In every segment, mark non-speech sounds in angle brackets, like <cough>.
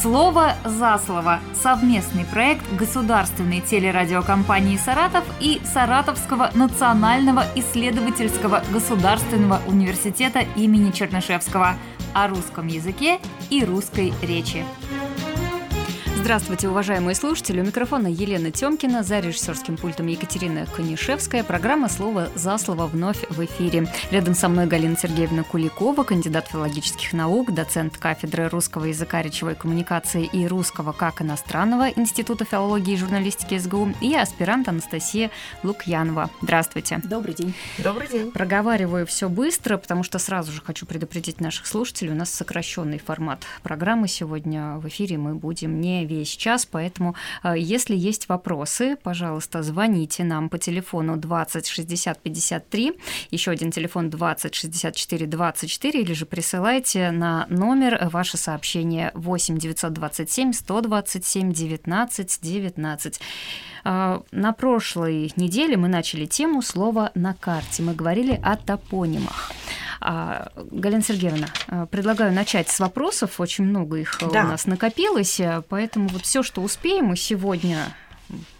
Слово за слово. Совместный проект государственной телерадиокомпании «Саратов» и Саратовского национального исследовательского государственного университета имени Чернышевского о русском языке и русской речи. Здравствуйте, уважаемые слушатели. У микрофона Елена Тёмкина, за режиссерским пультом Екатерина Конишевская. Программа «Слово за слово» вновь в эфире. Рядом со мной Галина Сергеевна Куликова, кандидат филологических наук, доцент кафедры русского языка, речевой коммуникации и русского как иностранного Института филологии и журналистики СГУ и аспирант Анастасия Лукьянова. Здравствуйте. Добрый день. Добрый день. Проговариваю все быстро, потому что сразу же хочу предупредить наших слушателей. У нас сокращенный формат программы сегодня в эфире. Мы будем не весь весь час, поэтому э, если есть вопросы, пожалуйста, звоните нам по телефону 20 60 53, еще один телефон 20 64 24, или же присылайте на номер ваше сообщение 8 927 127 19 19. На прошлой неделе мы начали тему слова на карте. Мы говорили о топонимах. А, Галина Сергеевна, а, предлагаю начать с вопросов. Очень много их да. у нас накопилось, поэтому вот все, что успеем, мы сегодня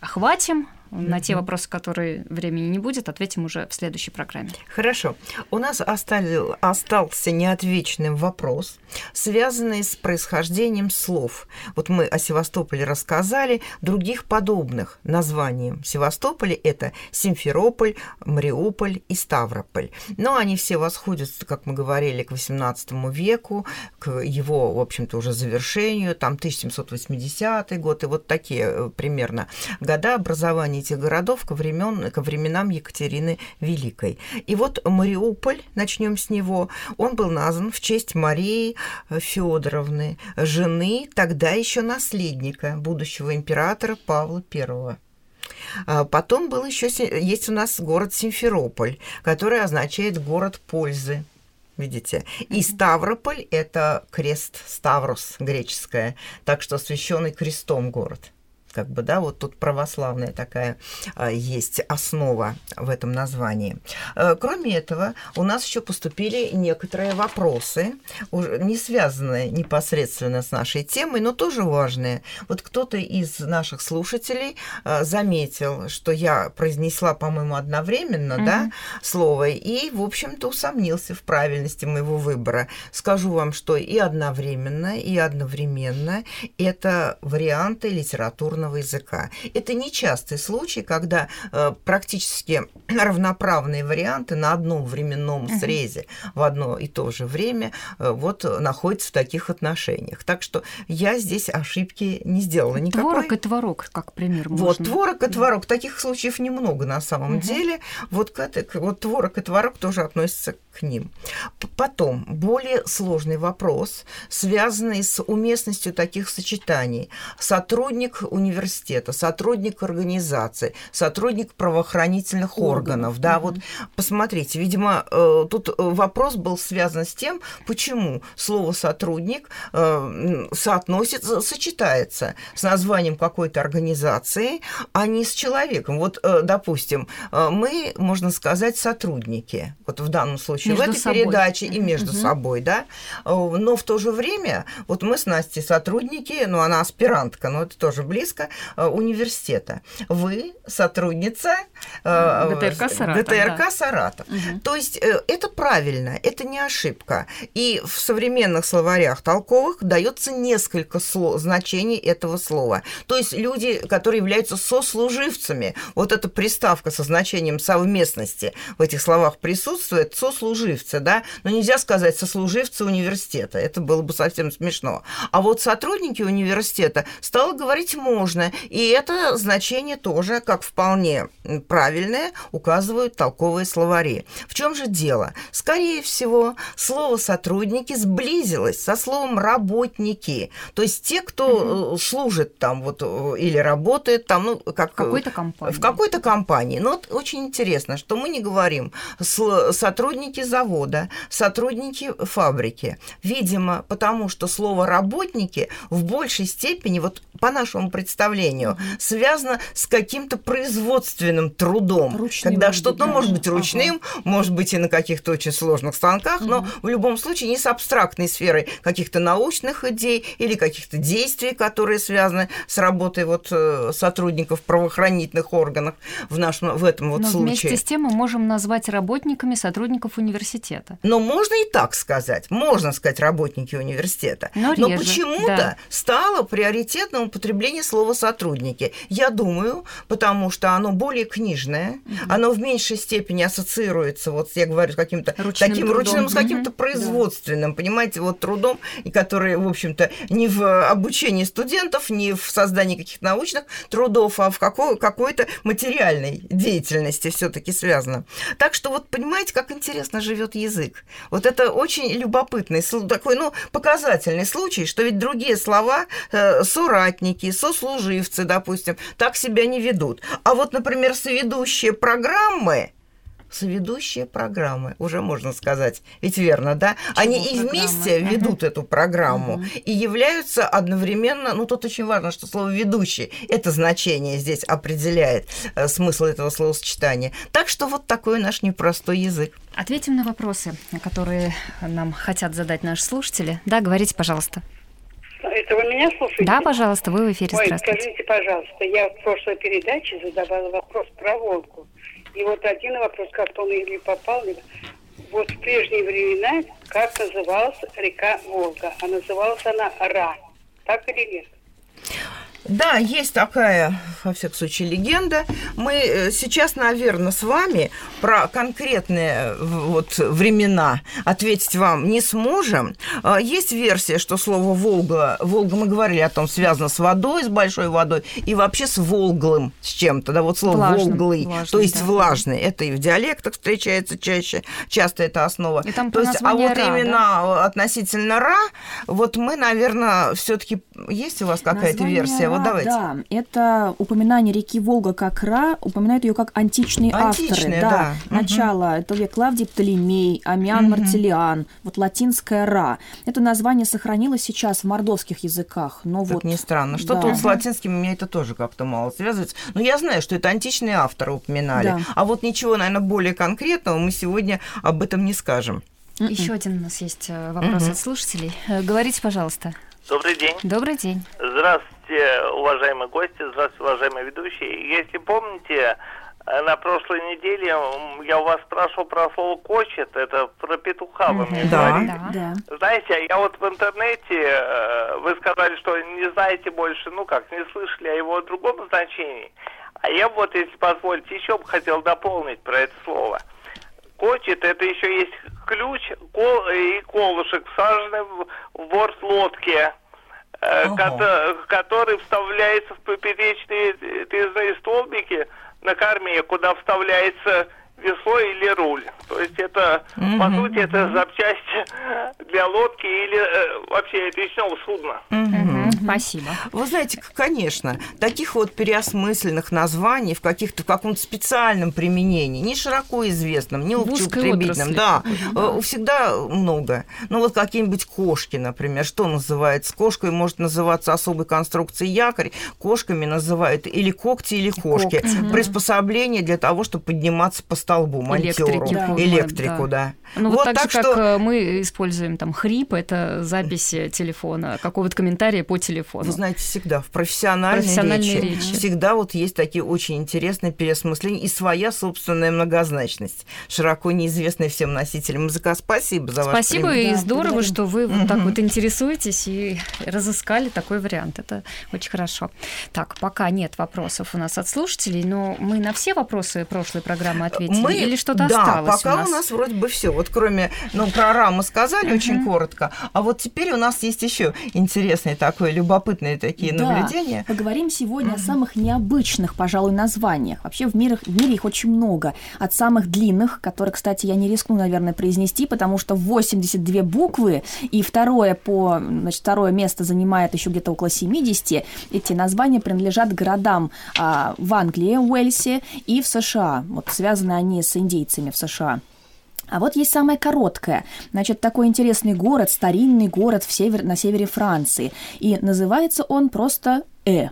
охватим. На те вопросы, которые времени не будет, ответим уже в следующей программе. Хорошо. У нас остали, остался неотвеченным вопрос, связанный с происхождением слов. Вот мы о Севастополе рассказали, других подобных названиям Севастополя это Симферополь, Мариуполь и Ставрополь. Но они все восходят, как мы говорили, к XVIII веку, к его, в общем-то, уже завершению, там 1780 год, и вот такие э, примерно года образования этих городов ко, времен, ко временам Екатерины Великой. И вот Мариуполь, начнем с него, он был назван в честь Марии Федоровны, жены тогда еще наследника будущего императора Павла I. А потом был еще есть у нас город Симферополь, который означает город пользы. Видите? И Ставрополь – это крест Ставрос, греческое, так что освященный крестом город как бы, да, вот тут православная такая а, есть основа в этом названии. А, кроме этого, у нас еще поступили некоторые вопросы, уже не связанные непосредственно с нашей темой, но тоже важные. Вот кто-то из наших слушателей а, заметил, что я произнесла, по-моему, одновременно, угу. да, слово, и, в общем-то, усомнился в правильности моего выбора. Скажу вам, что и одновременно, и одновременно это варианты литературного иностранного языка. Это нечастый случай, когда э, практически <clears throat> равноправные варианты на одном временном срезе в одно и то же время э, вот находятся в таких отношениях. Так что я здесь ошибки не сделала никакой. Творог и творог, как пример. Можно. Вот творог и творог. Таких случаев немного на самом угу. деле. Вот, вот творог и творог тоже относятся к ним. Потом, более сложный вопрос, связанный с уместностью таких сочетаний. Сотрудник университета, сотрудник организации, сотрудник правоохранительных органов. Да, вот посмотрите, видимо, э, тут вопрос был связан с тем, почему слово «сотрудник» э, соотносится, сочетается с названием какой-то организации, а не с человеком. Вот, э, допустим, мы, можно сказать, сотрудники. Вот в данном случае между в этой собой. передаче и между угу. собой, да. Э, но в то же время, вот мы с Настей сотрудники, ну, она аспирантка, но это тоже близко, э, университета. Вы сотрудница э, ГТРК Саратов. ГТРК да. Саратов. Угу. То есть это правильно, это не ошибка. И в современных словарях толковых дается несколько слов, значений этого слова. То есть люди, которые являются сослуживцами, вот эта приставка со значением совместности в этих словах присутствует, сослуживцы сослуживцы, да, но нельзя сказать сослуживцы университета, это было бы совсем смешно. А вот сотрудники университета стало говорить можно, и это значение тоже, как вполне правильное, указывают толковые словари. В чем же дело? Скорее всего, слово «сотрудники» сблизилось со словом «работники», то есть те, кто угу. служит там вот э, или работает там, ну, как... В какой-то компании. В какой-то компании. Но вот очень интересно, что мы не говорим сотрудники завода, сотрудники фабрики. Видимо, потому что слово «работники» в большей степени, вот по нашему представлению, представлению, связано с каким-то производственным трудом. Ручным, когда что-то ну, может быть ручным, ага. может быть и на каких-то очень сложных станках, но в любом случае не с абстрактной сферой каких-то научных идей или каких-то действий, которые связаны с работой вот э, сотрудников правоохранительных органов в нашем в этом вот но случае. Вместе с тем мы можем назвать работниками сотрудников университета. Но можно и так сказать, можно сказать работники университета. Но, но почему-то да. стало приоритетным употребление слова сотрудники. Я думаю, потому что оно более книжное, угу. оно в меньшей степени ассоциируется, вот я говорю, с каким-то ручным таким трудом. ручным, с каким-то угу. производственным, да. понимаете, вот трудом, и который, в общем-то, не в обучении студентов, не в создании каких-то научных трудов, а в какой, какой-то материальной деятельности все-таки связано. Так что вот понимаете, как интересно живет язык. Вот это очень любопытный, такой, ну, показательный случай, что ведь другие слова, э, соратники, сослуживцы, допустим, так себя не ведут. А вот, например, соведущие программы, соведущие программы, уже можно сказать. Ведь верно, да? Чего Они программы? и вместе uh-huh. ведут эту программу uh-huh. и являются одновременно, ну тут очень важно, что слово ведущий это значение здесь определяет э, смысл этого словосочетания. Так что вот такой наш непростой язык. Ответим на вопросы, которые нам хотят задать наши слушатели. Да, говорите, пожалуйста. Это вы меня слушаете? Да, пожалуйста, вы в эфире. Ой, скажите, пожалуйста, я в прошлой передаче задавала вопрос про Волгу. И вот один вопрос, как-то он или попал, вот в прежние времена, как называлась река Волга? А называлась она Ра. Так или нет? Да, есть такая, во всяком случае, легенда. Мы э, сейчас, наверное, с вами про конкретные вот времена ответить вам не сможем. А, есть версия, что слово «Волга», «Волга» мы говорили о том, связано с водой, с большой водой, и вообще с «волглым», с чем-то. Да, вот слово Влажным, «волглый», влажный, то есть да. влажный. Это и в диалектах встречается чаще, часто это основа. И там то есть, а вот «ра», именно да? относительно «ра», вот мы, наверное, все таки есть у вас какая-то версия? Вот давайте. Да, это упоминание реки Волга как Ра, упоминают ее как античные, античные авторы. Да, да. Начало, угу. это век Клавдий Птолемей, Амиан угу. Мартелиан, вот латинское Ра. Это название сохранилось сейчас в мордовских языках. Но так вот, не странно. Что-то да. вот с латинским у меня это тоже как-то мало связывается. Но я знаю, что это античные авторы упоминали. Да. А вот ничего, наверное, более конкретного мы сегодня об этом не скажем. Еще один у нас есть э, вопрос угу. от слушателей. Э, говорите, пожалуйста. Добрый день. Добрый день. Здравствуйте, уважаемые гости, здравствуйте, уважаемые ведущие. Если помните, э, на прошлой неделе я у вас спрашивал про слово «кочет», это про петуха вы мне да, говорили. Да. Знаете, я вот в интернете, э, вы сказали, что не знаете больше, ну как, не слышали о его другом значении. А я вот, если позволите, еще бы хотел дополнить про это слово. Кочет, это еще есть ключ кол, и колышек, всаженный в, в борт лодки. Э, ага. который вставляется в поперечные резные столбики на корме, куда вставляется весло или руль. То есть это, mm-hmm. по сути, это запчасть для лодки или э, вообще речного судна. Mm-hmm. Спасибо. Вы знаете, конечно, таких вот переосмысленных названий в каких-то в каком-то специальном применении, не широко известном, не общеупотребительном, да, mm-hmm. всегда много. Ну вот какие-нибудь кошки, например, что называется? Кошкой может называться особой конструкции якорь, кошками называют или когти, или кошки. Когти. Приспособление для того, чтобы подниматься по столбу, монтеру, да. электрику, да. Ну, вот, вот так, так же, что... как э, мы используем там хрип, это запись телефона, какого-то комментария по телефону. Вы знаете, всегда в профессиональной, профессиональной речи, речи всегда вот есть такие очень интересные переосмысления и своя собственная многозначность, широко неизвестная всем носителям языка. Спасибо за ваш Спасибо, и да, здорово, благодарим. что вы вот так вот интересуетесь и разыскали такой вариант. Это очень хорошо. Так, пока нет вопросов у нас от слушателей, но мы на все вопросы прошлой программы ответили мы, или что-то да, осталось пока у нас? у нас вроде бы все. Вот кроме, ну, про раму сказали uh-huh. очень коротко, а вот теперь у нас есть еще интересные такое, любопытные такие да. наблюдения. Поговорим сегодня uh-huh. о самых необычных, пожалуй, названиях. Вообще в мире, в мире их очень много. От самых длинных, которые, кстати, я не рискну, наверное, произнести, потому что 82 буквы, и второе по, значит, второе место занимает еще где-то около 70. Эти названия принадлежат городам а, в Англии, Уэльсе и в США. Вот связаны они с индейцами в США. А вот есть самое короткое. Значит, такой интересный город, старинный город в север, на севере Франции. И называется он просто Э.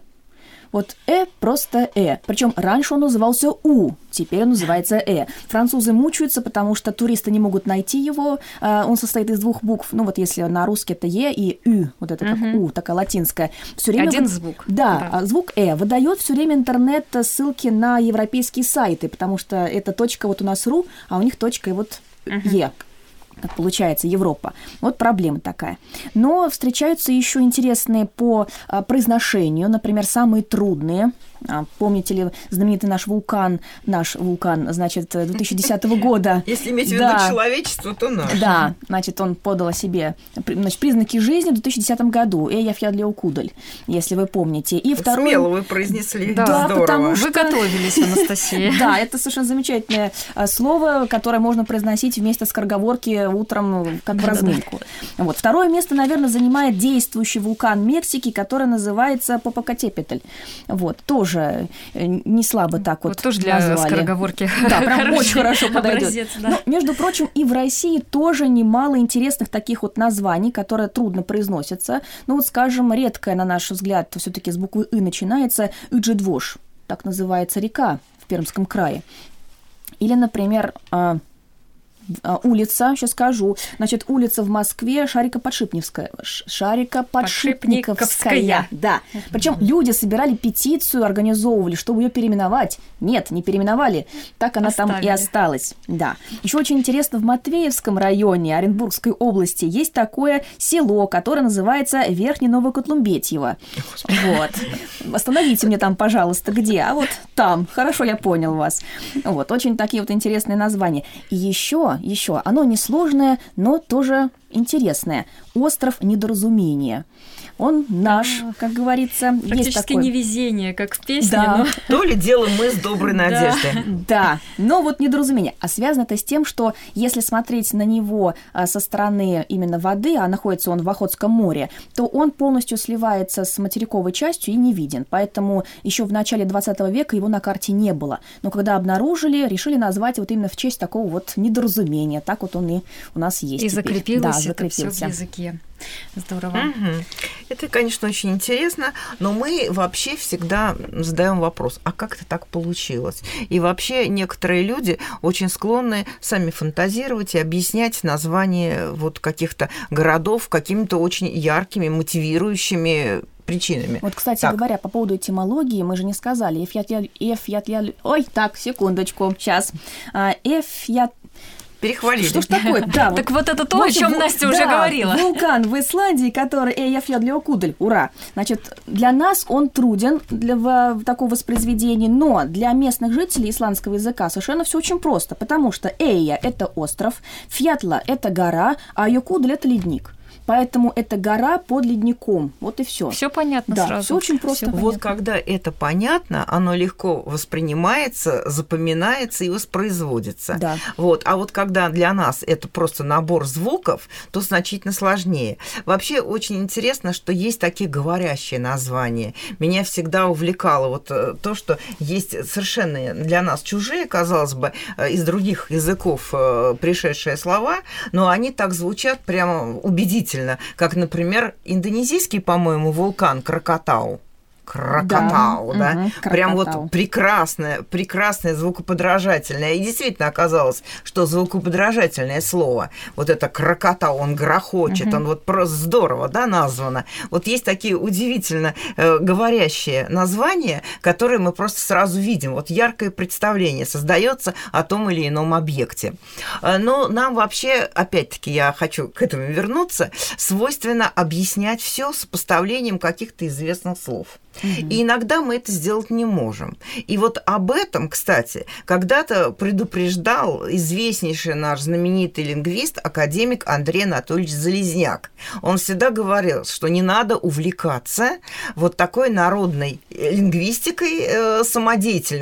Вот «э» просто «э». Причем раньше он назывался «у», теперь он называется «э». Французы мучаются, потому что туристы не могут найти его. А, он состоит из двух букв. Ну вот если на русский это «е» и «ю», вот это как «у», такая латинская. Все время Один звук. Да, да, звук «э». Выдает все время интернет ссылки на европейские сайты, потому что это точка вот у нас «ру», а у них точка и вот «е» как получается, Европа. Вот проблема такая. Но встречаются еще интересные по а, произношению, например, самые трудные помните ли знаменитый наш вулкан, наш вулкан, значит, 2010 года? <laughs> Если иметь в виду да, человечество, то наш. Да, значит, он подал о себе значит, признаки жизни в 2010 году. Эйяф Ядлеукудаль, если вы помните. И второй... Смело вы произнесли. Да, да Здорово. потому что... Вы готовились, Анастасия. <laughs> Да, это совершенно замечательное а, слово, которое можно произносить вместо скороговорки утром, как в разминку. Вот. Второе место, наверное, занимает действующий вулкан Мексики, который называется Попокатепетль. Вот, тоже тоже э, не слабо так вот, вот тоже для назвали. скороговорки. Да, <laughs> прям очень хорошо подойдет. да. Но, между прочим, и в России тоже немало интересных таких вот названий, которые трудно произносятся. Ну вот, скажем, редкая, на наш взгляд, все таки с буквы «и» начинается Иджидвош, так называется река в Пермском крае. Или, например, а, улица, сейчас скажу. Значит, улица в Москве Шарика-Подшипниковская. Шарика-Подшипниковская. Да. Причем люди собирали петицию, организовывали, чтобы ее переименовать. Нет, не переименовали. Так она Оставили. там и осталась. Да. Еще очень интересно, в Матвеевском районе Оренбургской области есть такое село, которое называется Верхний Новокотлумбетьево. Вот. Остановите мне там, пожалуйста, где? А вот там. Хорошо, я понял вас. Вот. Очень такие вот интересные названия. И еще еще, оно несложное, но тоже интересное. Остров недоразумения. Он наш, а, как говорится. Практически есть такой... невезение, как в песне. Да. Но... То ли делаем мы с доброй <laughs> надеждой. Да, но вот недоразумение. А связано это с тем, что если смотреть на него а, со стороны именно воды, а находится он в Охотском море, то он полностью сливается с материковой частью и не виден. Поэтому еще в начале 20 века его на карте не было. Но когда обнаружили, решили назвать вот именно в честь такого вот недоразумения. Так вот он и у нас есть. И закрепилось да, закрепился. это все в языке. Здорово. Угу. Это, конечно, очень интересно, но мы вообще всегда задаем вопрос, а как это так получилось? И вообще некоторые люди очень склонны сами фантазировать и объяснять название вот каких-то городов какими-то очень яркими, мотивирующими причинами. Вот, кстати так. говоря, по поводу этимологии, мы же не сказали. Эф, я, Ой, так, секундочку, сейчас. Эф, я, перехвалили. Что ж такое? <laughs> Да, так вот это то, о чем Настя уже говорила. Вулкан в Исландии, который Эйяфьядлиокудль, ура. Значит, для нас он труден для такого воспроизведения, но для местных жителей исландского языка совершенно все очень просто, потому что Эйя – это остров, Фьятла – это гора, а Йокудль – это ледник. Поэтому это гора под ледником. Вот и все. Все понятно да, сразу. Все очень просто. Всё вот когда это понятно, оно легко воспринимается, запоминается и воспроизводится. Да. Вот. А вот когда для нас это просто набор звуков, то значительно сложнее. Вообще очень интересно, что есть такие говорящие названия. Меня всегда увлекало вот э, то, что есть совершенно для нас чужие, казалось бы, э, из других языков э, пришедшие слова, но они так звучат прямо убедительно удивительно, как, например, индонезийский, по-моему, вулкан Кракатау. Крокотау, да, да? Угу, прям вот прекрасное, прекрасное звукоподражательное. И действительно оказалось, что звукоподражательное слово, вот это крокотау, он грохочет, угу. он вот просто здорово, да, названо. Вот есть такие удивительно э, говорящие названия, которые мы просто сразу видим. Вот яркое представление создается о том или ином объекте. Э, но нам вообще, опять-таки, я хочу к этому вернуться, свойственно объяснять все сопоставлением каких-то известных слов. И иногда мы это сделать не можем. И вот об этом, кстати, когда-то предупреждал известнейший наш знаменитый лингвист, академик Андрей Анатольевич Залезняк. Он всегда говорил, что не надо увлекаться вот такой народной лингвистикой, э,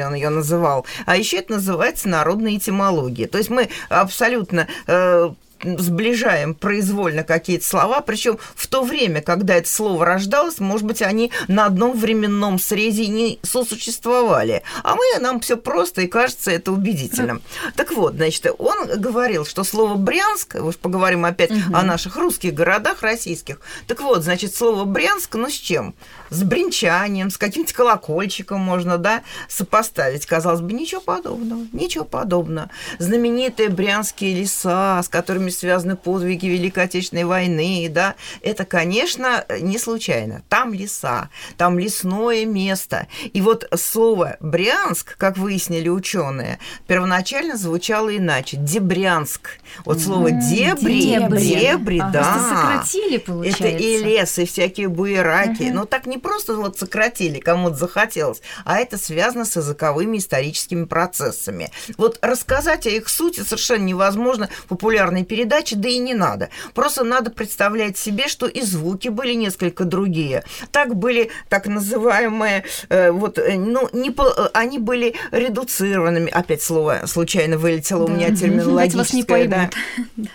он ее называл, а еще это называется народная этимология. То есть мы абсолютно э, сближаем произвольно какие-то слова, причем в то время, когда это слово рождалось, может быть, они на одном временном срезе не сосуществовали. А мы, нам все просто, и кажется это убедительным. Так вот, значит, он говорил, что слово «Брянск», уж поговорим опять угу. о наших русских городах российских, так вот, значит, слово «Брянск», ну с чем? С бренчанием, с каким-то колокольчиком можно, да, сопоставить. Казалось бы, ничего подобного, ничего подобного. Знаменитые брянские леса, с которыми связаны подвиги Великой Отечественной войны, да, это, конечно, не случайно. Там леса, там лесное место. И вот слово «Брянск», как выяснили ученые, первоначально звучало иначе – «дебрянск». Вот слово «дебри», «дебри», дебри ага. да. сократили, получается. Это и лес, и всякие буераки. Угу. Но так не просто вот сократили, кому-то захотелось, а это связано с языковыми историческими процессами. Вот рассказать о их сути совершенно невозможно популярной передаче, да и не надо. Просто надо представлять себе, что и звуки были несколько другие. Так были так называемые, э, вот, э, ну, не по, э, они были редуцированными. Опять слово случайно вылетело да. у меня терминологическое. Да.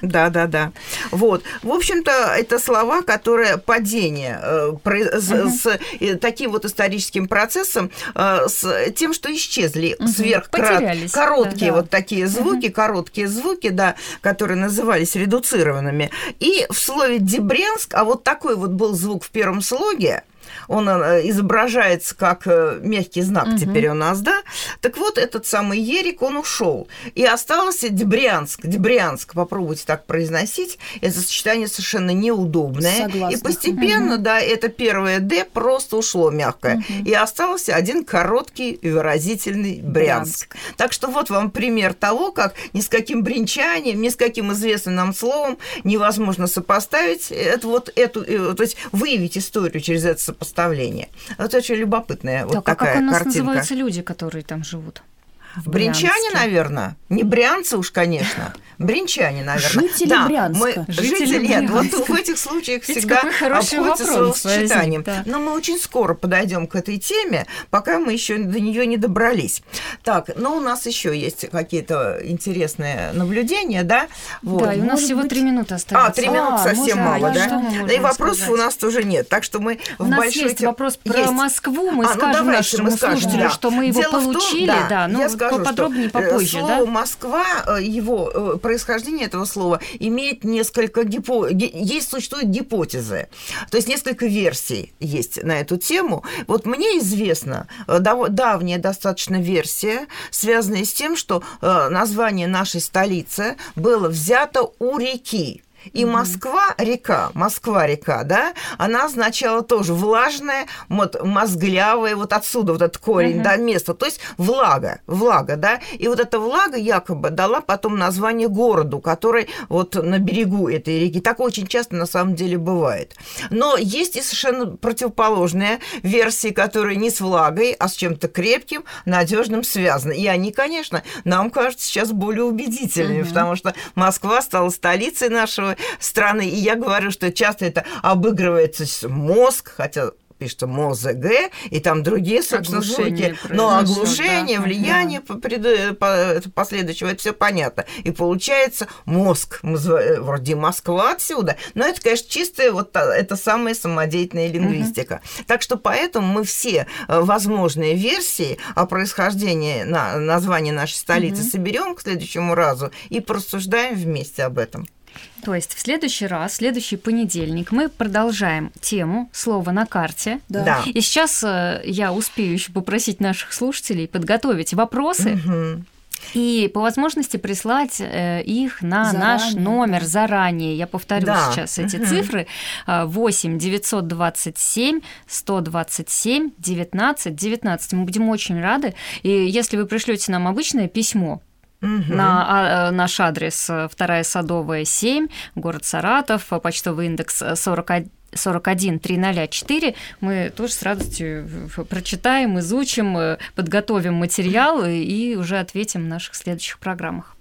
да, да, да. Вот. В общем-то, это слова, которые падение э, с, uh с э, таким вот историческим процессом, э, с тем, что исчезли uh сверх короткие да, вот такие звуки, uh короткие звуки, да, которые назывались редуцированными. И в слове Дебренск, а вот такой вот был звук в первом слоге, он э, изображается как э, мягкий знак угу. теперь у нас, да? Так вот, этот самый Ерик, он ушел. И остался Дебрянск. Дебрянск, попробуйте так произносить. Это сочетание совершенно неудобное. Согласна. И постепенно, угу. да, это первое «д» просто ушло мягкое. Угу. И остался один короткий и выразительный Брянск. Брянск. Так что вот вам пример того, как ни с каким бренчанием, ни с каким известным нам словом невозможно сопоставить это вот эту, э, то есть выявить историю через это сопоставление. Это очень любопытная так, вот такая а как у нас картинка. называются люди, которые там живут? Брянчане, наверное. Не брянцы уж, конечно. Бринчане, наверное. Жители да, Брянска. Мы, жители, жители нет, вот в этих случаях всегда обходится словосочетанием. Да. Но мы очень скоро подойдем к этой теме, пока мы еще до нее не добрались. Так, но у нас еще есть какие-то интересные наблюдения, да? Вот. Да, и у нас всего три минуты остается. А, три минуты а, совсем мало, да? И вопросов у нас тоже нет, так что мы у в нас большой... есть вопрос про Москву, мы а, ну, скажем ну, нашему слушателю, что мы его получили, да, ну поподробнее попозже, да? Слово Москва, э, его э, происхождение этого слова имеет несколько гипо... есть существуют гипотезы, то есть несколько версий есть на эту тему. Вот мне известна э, давняя достаточно версия, связанная с тем, что э, название нашей столицы было взято у реки. И Москва река, Москва река, да, она означала тоже влажная, вот мозглявая, вот отсюда вот этот корень, mm-hmm. да, место, то есть влага, влага, да, и вот эта влага якобы дала потом название городу, который вот на берегу этой реки. Так очень часто на самом деле бывает. Но есть и совершенно противоположные версии, которые не с влагой, а с чем-то крепким, надежным связаны. И они, конечно, нам кажутся сейчас более убедительными, mm-hmm. потому что Москва стала столицей нашего страны. И я говорю, что часто это обыгрывается мозг, хотя пишется МОЗГ, и там другие, собственно, звуки. Но оглушение, да, влияние да. По, по, последующего, это все понятно. И получается мозг, вроде Москва отсюда, но это, конечно, чистая вот это самая самодеятельная лингвистика. Угу. Так что поэтому мы все э, возможные версии о происхождении на, названия нашей столицы угу. соберем к следующему разу и порассуждаем вместе об этом. То есть в следующий раз, в следующий понедельник мы продолжаем тему «Слово на карте». Да. да. И сейчас э, я успею еще попросить наших слушателей подготовить вопросы. Угу. И по возможности прислать э, их на заранее. наш номер заранее. Я повторю да. сейчас эти угу. цифры. 8 927 127 19 19. Мы будем очень рады. И если вы пришлете нам обычное письмо, Угу. На а, наш адрес э, Вторая Садовая, 7, город Саратов, почтовый индекс 41 41 304 мы тоже с радостью прочитаем, изучим, э, подготовим материал и уже ответим в наших следующих программах.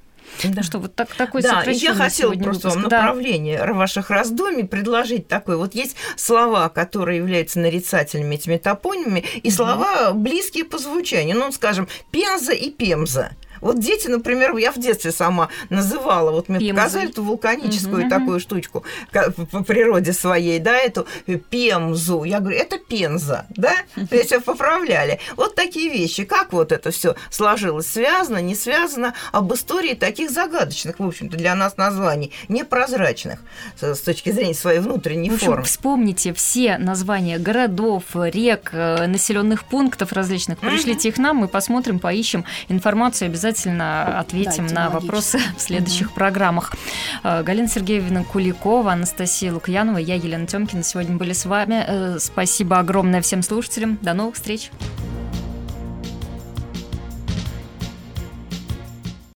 Да. Ну что, вот так, такой Да, я хотела просто выпуск. вам да. направление ваших раздумий предложить такое. Вот есть слова, которые являются нарицательными этими топонимами, и угу. слова близкие по звучанию. Ну, скажем, Пенза и Пемза. Вот дети, например, я в детстве сама называла, вот мне Пемзой. показали эту вулканическую Мгм. такую штучку ка- по природе своей, да, эту пемзу. Я говорю, это пенза, да? То есть поправляли. Вот такие вещи. Как вот это все сложилось? Связано, не связано? Об истории таких загадочных, в общем-то, для нас названий, непрозрачных с с точки зрения своей внутренней В общем, формы. вспомните все названия городов, рек, населенных пунктов различных. Пришлите их нам, мы посмотрим, поищем информацию, обязательно ответим Да, на вопросы в следующих программах. Э, Галина Сергеевна Куликова, Анастасия Лукьянова, я Елена Тёмкина сегодня были с вами. Э, Спасибо огромное всем слушателям. До новых встреч.